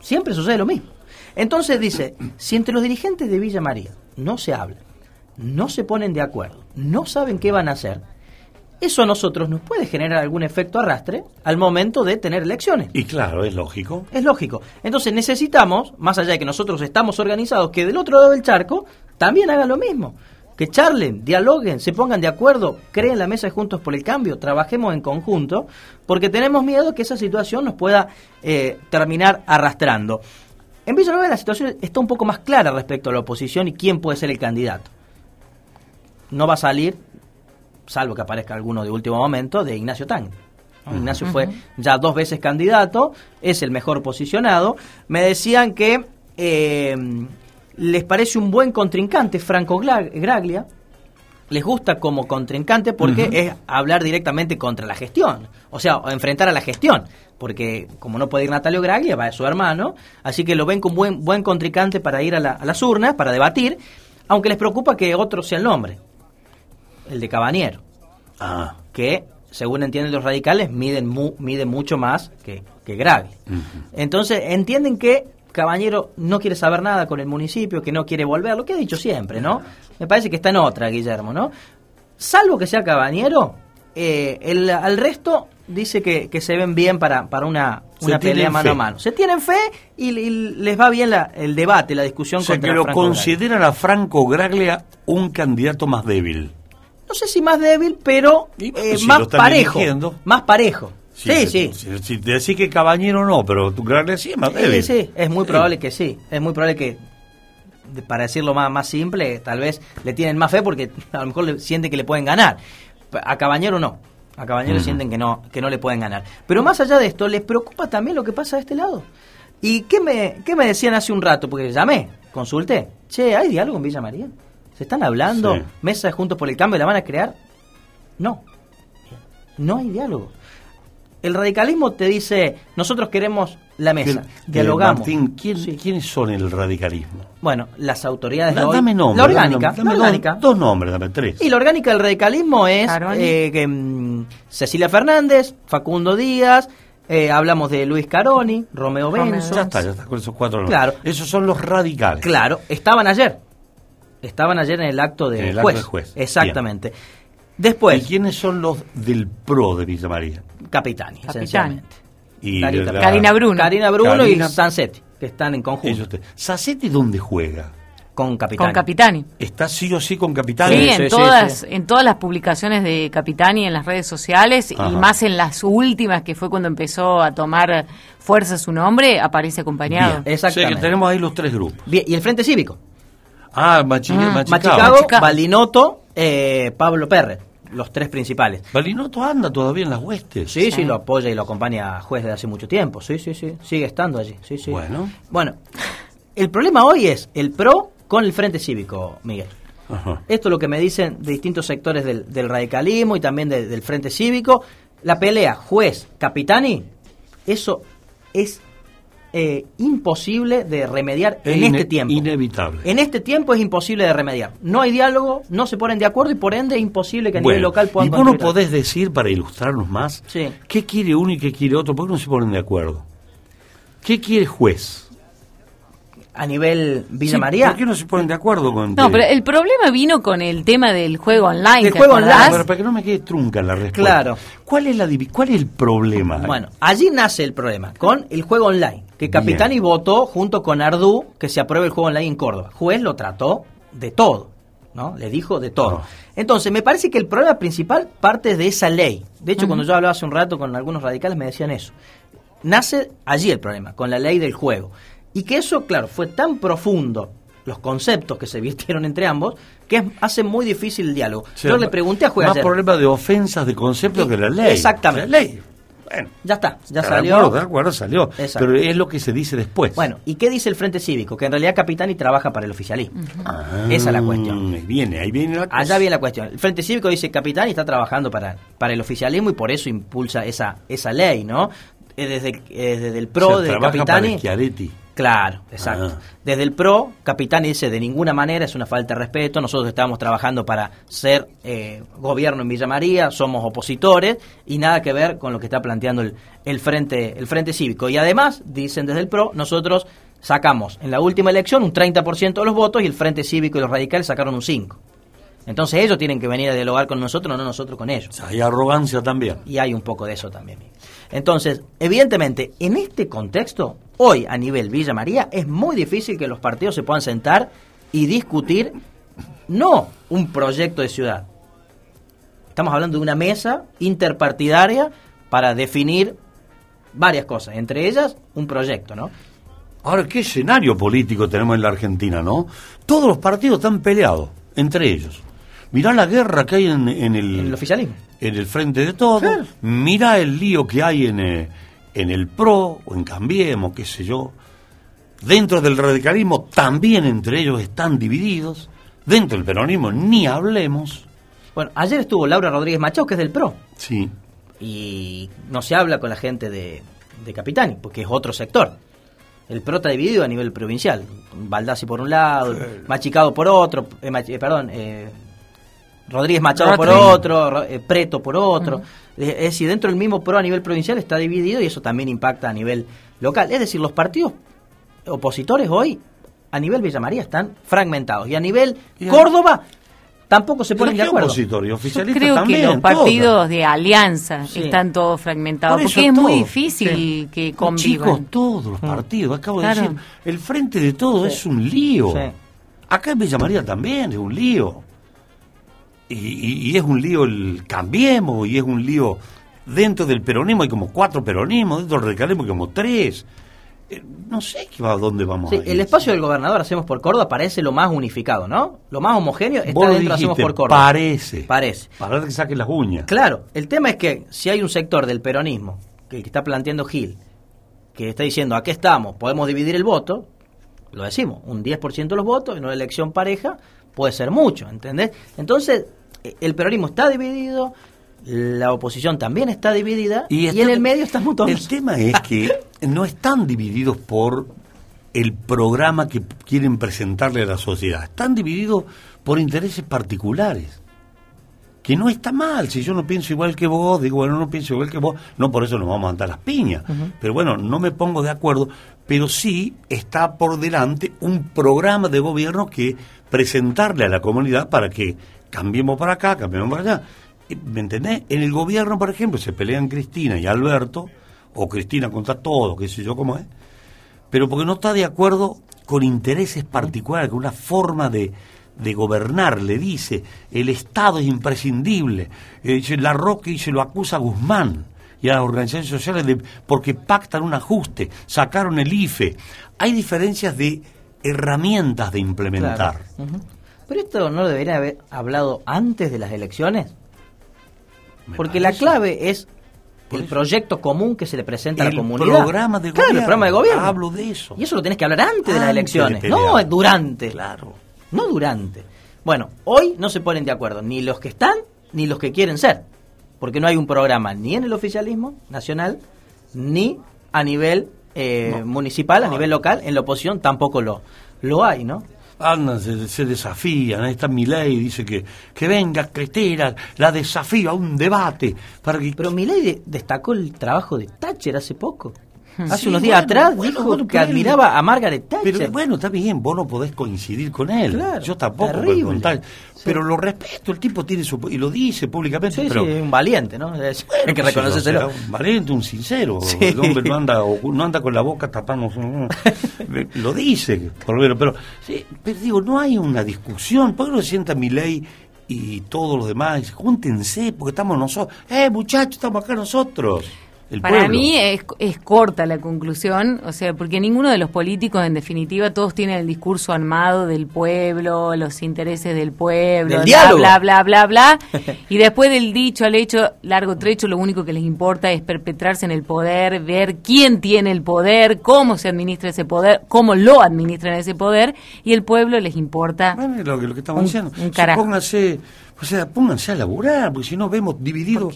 Siempre sucede lo mismo. Entonces dice, si entre los dirigentes de Villa María no se hablan, no se ponen de acuerdo, no saben qué van a hacer, eso a nosotros nos puede generar algún efecto arrastre al momento de tener elecciones. Y claro, es lógico. Es lógico. Entonces necesitamos, más allá de que nosotros estamos organizados, que del otro lado del charco también hagan lo mismo. Que charlen, dialoguen, se pongan de acuerdo, creen la mesa de Juntos por el Cambio, trabajemos en conjunto, porque tenemos miedo que esa situación nos pueda eh, terminar arrastrando. En Villanueva la situación está un poco más clara respecto a la oposición y quién puede ser el candidato. No va a salir, salvo que aparezca alguno de último momento, de Ignacio Tang. ¿no? Ignacio fue ya dos veces candidato, es el mejor posicionado. Me decían que eh, les parece un buen contrincante Franco Graglia. Les gusta como contrincante porque es hablar directamente contra la gestión. O sea, enfrentar a la gestión. Porque como no puede ir Natalio Graglia, va su hermano. Así que lo ven como buen, buen contrincante para ir a, la- a las urnas, para debatir. Aunque les preocupa que otro sea el nombre. El de Cabañero Ah. que, según entienden los radicales, miden, mu- mide mucho más que, que Graglia. Entonces, entienden que Cabañero no quiere saber nada con el municipio, que no quiere volver, lo que ha dicho siempre, ¿no? Me parece que está en otra, Guillermo, ¿no? Salvo que sea Cabañero, eh, el, al resto dice que, que se ven bien para, para una, una pelea mano fe. a mano. Se tienen fe y, y les va bien la- el debate, la discusión O sea, contra que lo Franco Graglia. consideran a Franco Graglia un candidato más débil. No sé si más débil, pero eh, si más parejo. Más parejo. Sí, sí. Si, si te decís que Cabañero no, pero tu Graglia sí es más débil. Sí, sí, es muy probable que sí. Es muy probable que, para decirlo más, más simple, tal vez le tienen más fe porque [laughs] a lo mejor le, sienten que le pueden ganar. A Cabañero no. A Cabañero Ujú. sienten que no, que no le pueden ganar. Pero más allá de esto, les preocupa también lo que pasa de este lado. ¿Y qué me, qué me decían hace un rato? Porque llamé, consulté. Che, ¿hay diálogo en Villa María? ¿Se están hablando? Sí. ¿Mesa de Juntos por el Cambio la van a crear? No. No hay diálogo. El radicalismo te dice, nosotros queremos la mesa, ¿Quién- dialogamos. eh, Martín, ¿quién- ¿quiénes son el radicalismo? Bueno, las autoridades Da- de hoy- dame nombres. la orgánica, dame, dame la dos- orgánica. Dos, nombres, dame tres. Y la orgánica del radicalismo es eh, que, mm, Cecilia Fernández, Facundo Díaz, eh, hablamos de Luis Caroni, Romeo Benzo. Ya está, ya está con esos cuatro nombres. Claro. Esos son los radicales. Claro, estaban ayer. Estaban ayer en el acto de En el acto juez. de juez. Exactamente. Después. ¿Y quiénes son los del PRO de Villa María? Capitani, Capitani. Y Carita- la- Karina Bruno. Karina Bruno Karina- y Sansetti, que están en conjunto. ¿Sacetti dónde juega? Con Capitani. Con Capitani. ¿Está sí o sí con Capitani? Sí, en, todas, en todas las publicaciones de Capitani en las redes sociales Ajá. y más en las últimas, que fue cuando empezó a tomar fuerza su nombre, aparece acompañado. Bien. O sea que tenemos ahí los tres grupos. Bien, y el Frente Cívico. Ah, Machi- Mm, Machicao. Machicago, Balinoto, eh, Pablo Pérez, los tres principales. Balinoto anda todavía en las huestes. Sí, sí, lo apoya y lo acompaña a juez desde hace mucho tiempo. Sí, sí, sí. Sigue estando allí. Sí, sí. Bueno. Bueno, el problema hoy es el PRO con el Frente Cívico, Miguel. Ajá. Esto es lo que me dicen de distintos sectores del, del radicalismo y también de- del Frente Cívico. La pelea juez-capitani, eso es eh, imposible de remediar en este tiempo. Inevitable. En este tiempo es imposible de remediar. No hay diálogo, no se ponen de acuerdo y por ende es imposible que a nivel Bueno, local puedan y vos no podés decir, para ilustrarnos más, Sí. qué quiere uno y qué quiere otro, ¿por qué no se ponen de acuerdo? ¿Qué quiere juez? A nivel Villa Sí, María. ¿Por qué no se ponen de acuerdo con No, pero el problema vino con el tema del juego online. Del ¿te juego acordás? online. Pero para que no me quede trunca la respuesta. Claro. ¿Cuál es, la ¿Cuál es el problema? Bueno, allí nace el problema, con el juego online, que Capitani votó junto con Ardú que se apruebe el juego online en Córdoba. Juez lo trató de todo, ¿no? Le dijo de todo. Entonces, me parece que el problema principal parte de esa ley. De hecho, cuando yo hablaba hace un rato con algunos radicales me decían eso. Nace allí el problema, con la ley del juego. Y que eso, claro, fue tan profundo los conceptos que se vistieron entre ambos, que es- hace muy difícil el diálogo. O sea, yo le pregunté a Juez Más ayer. problema de ofensas de concepto que la ley. Exactamente. La ley. Bueno, Ya está, ya salió. acuerdo, de acuerdo, salió. Exacto. Pero es lo que se dice después. Bueno, ¿y qué dice el Frente Cívico? Que en realidad Capitani trabaja para el oficialismo. Esa es la cuestión. Ahí viene, ahí viene la cosa. Allá viene la cuestión. El Frente Cívico dice Capitani está trabajando para, para el oficialismo y por eso impulsa esa, esa ley, ¿no? Eh, Desde, eh, desde el PRO O sea, de Capitani. para Schiaretti. Claro, exacto. Ah. Desde el PRO, Capitán dice de ninguna manera es una falta de respeto, nosotros estamos trabajando para ser eh, gobierno en Villa María, somos opositores y nada que ver con lo que está planteando el, el frente el frente cívico. Y además, dicen desde el PRO, nosotros sacamos en la última elección un 30% de los votos y el frente cívico y los radicales sacaron un 5%. Entonces ellos tienen que venir a dialogar con nosotros, no nosotros con ellos. Hay arrogancia también. Y hay un poco de eso también. Entonces, evidentemente, en este contexto, hoy a nivel Villa María, es muy difícil que los partidos se puedan sentar y discutir no un proyecto de ciudad. Estamos hablando de una mesa interpartidaria para definir varias cosas, entre ellas un proyecto, ¿no? Ahora, ¿qué escenario político tenemos en la Argentina, no? Todos los partidos están peleados entre ellos. Mirá la guerra que hay en, en el... En el oficialismo. En el frente de todos. Mirá el lío que hay en, eh, en el PRO o en Cambiemos, qué sé yo. Dentro del radicalismo también entre ellos están divididos. Dentro del peronismo ni hablemos. Bueno, ayer estuvo Laura Rodríguez Machado, que es del PRO. Sí. Y no se habla con la gente de, de Capitani, porque es otro sector. El PRO está dividido a nivel provincial. Baldassi por un lado, Machicado por otro, eh, Mach- eh, perdón, eh, Rodríguez Machado por Rodríguez. otro, Ro- eh, Preto por otro. Es decir, dentro del mismo PRO a nivel provincial está dividido y eso también impacta a nivel local. Es decir, los partidos opositores hoy a nivel Villa María están fragmentados y a nivel Córdoba tampoco se ponen de ¿Qué acuerdo. Yo creo también, que los partidos de alianza Sí. están todos fragmentados, Por porque es muy todo. difícil Sí. que convivan. Chicos, todos los partidos, acabo Claro. de decir, el frente de todos es un lío. Sí. Acá en Villa María también es un lío. Y, y- y es un lío el Cambiemos, y es un lío dentro del peronismo, hay como cuatro peronismos, dentro del radicalismo hay como tres. Eh, No sé qué va, a dónde vamos Sí, a ir. el espacio del gobernador Hacemos por Córdoba parece lo más unificado, ¿no? Lo más homogéneo está dentro de Hacemos dijiste, por Córdoba. Parece. Parece. Para que saquen las uñas. Claro, el tema es que si hay un sector del peronismo que, que está planteando Gil, que está diciendo, aquí estamos, podemos dividir el voto, lo decimos, un 10% de los votos en una elección pareja puede ser mucho, ¿entendés? Entonces, el peronismo está dividido, la oposición también está dividida, y, en el medio estamos todos. El tema es que no están divididos por el programa que quieren presentarle a la sociedad. Están divididos por intereses particulares. Que no está mal. Si yo no pienso igual que vos, digo, bueno, no pienso igual que vos, no por eso nos vamos a dar las piñas. Pero bueno, no me pongo de acuerdo. Pero sí está por delante un programa de gobierno que presentarle a la comunidad para que cambiemos para acá, cambiemos para allá. ¿Me entendés? En el gobierno, por ejemplo, se pelean Cristina y Alberto, o Cristina contra todo, qué sé yo cómo es, pero porque no está de acuerdo con intereses particulares, con una forma de, gobernar, le dice, el Estado es imprescindible. Eh, la Roque se lo acusa a Guzmán y a las organizaciones sociales de, porque pactan un ajuste, sacaron el IFE. Hay diferencias de herramientas de implementar. Claro. Pero esto no lo debería haber hablado antes de las elecciones. Porque la clave es el proyecto común que se le presenta a El la comunidad. programa de Claro, el gobierno. programa de gobierno. Hablo de eso. Y eso lo tenés que hablar antes, de las de elecciones, pelear. no durante. Claro. No durante. Bueno, hoy no se ponen de acuerdo ni los que están ni los que quieren ser. Porque no hay un programa ni en el oficialismo nacional ni a nivel eh, municipal, a nivel local. En la oposición tampoco lo, lo hay, ¿no? Andan, se, desafían. Ahí está Milei, dice que, que venga Cristina, la desafío a un debate. Para que... Pero Milei de- destacó el trabajo de Thatcher hace poco. Hace Sí, unos días bueno, atrás bueno, dijo bueno, que admiraba a Margaret Thatcher. Pero bueno, está bien, vos no podés coincidir con él. Claro, Yo tampoco, terrible. por contar. Pero lo respeto, el tipo tiene su... Y lo dice públicamente, Sí, pero... sí, un valiente, ¿no? Es- hay que reconocérselo. Un valiente, un sincero. Sí. El hombre no anda, no anda con la boca tapando. [laughs] lo dice, por lo menos. Pero, sí, pero digo, no hay una discusión. ¿Por qué no se sienta mi ley y todos los demás? Júntense, porque estamos nosotros. ¡Eh, muchachos, estamos acá nosotros! El Para pueblo. mí es, es corta la conclusión, o sea, porque ninguno de los políticos, en definitiva, todos tienen el discurso armado del pueblo, los intereses del pueblo, Del bla, bla, bla, bla, bla. [laughs] y después del dicho al hecho, largo trecho, lo único que les importa es perpetrarse en el poder, ver quién tiene el poder, cómo se administra ese poder, cómo lo administran ese poder, y el pueblo les importa. Bueno, lo que, lo que estamos Un- diciendo. un pónganse, o sea, pónganse a laburar, porque si no vemos dividido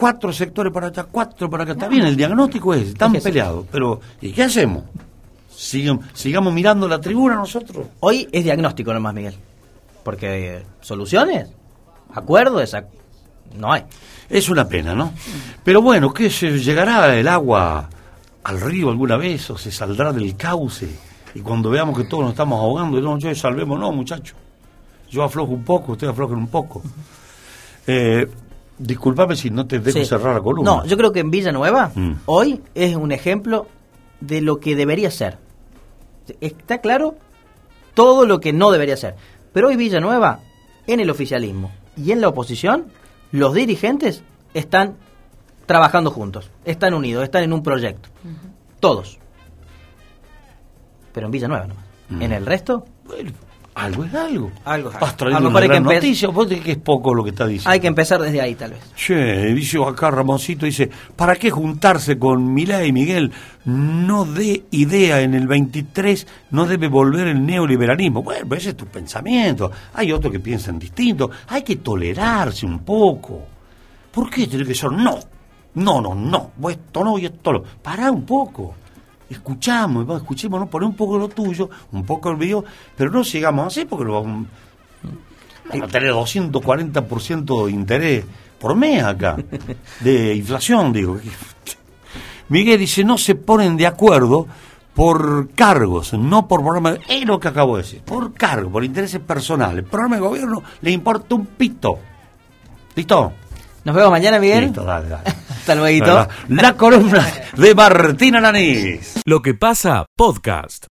cuatro sectores para allá, cuatro para acá. Está bien, el diagnóstico es, están peleados, pero ¿y qué hacemos? Sigam- sigamos mirando la tribuna nosotros. Hoy es diagnóstico nomás, Miguel. Porque eh, soluciones, acuerdos, esa- no hay. Es una pena, ¿no? Pero bueno, ¿qué se llegará el agua al río alguna vez o se saldrá del cauce? Y cuando veamos que todos nos estamos ahogando, no, yo salvemos, no, muchachos. Yo aflojo un poco, ustedes aflojen un poco. Eh, disculpame si no te dejo Sí. cerrar la columna. No, yo creo que en Villanueva Mm. hoy es un ejemplo de lo que debería ser. Está claro todo lo que no debería ser. Pero hoy Villanueva, en el oficialismo y en la oposición, los dirigentes están trabajando juntos, están unidos, están en un proyecto. Todos. Pero en Villanueva nomás. Mm. En el resto, Algo es algo. algo Has traído A lo una mejor hay que noticia, vos que es poco lo que está diciendo. Hay que empezar desde ahí, tal vez. Che, dice acá Ramoncito, dice, ¿para qué juntarse con Milei y Miguel? No dé idea, en el 23 no debe volver el neoliberalismo. Bueno, ese es tu pensamiento. Hay otros que piensan distinto. Hay que tolerarse un poco. ¿Por qué tiene que ser no? No, no, no. Esto no y esto no. Pará un poco. Escuchamos, vamos, escuchemos, ¿no? poné un poco lo tuyo, un poco el mío, pero no sigamos así porque lo vamos Van a tener 240% de interés por mes acá, [laughs] de inflación, digo. Miguel dice, no se ponen de acuerdo por cargos, no por programa. Es lo que acabo de decir, por cargo, por intereses personales. El programa de gobierno le importa un pito. ¿Listo? Nos vemos mañana, Miguel. Listo, dale, dale. [laughs] Hasta luego. La columna de Martín Alanís. Lo que pasa, podcast.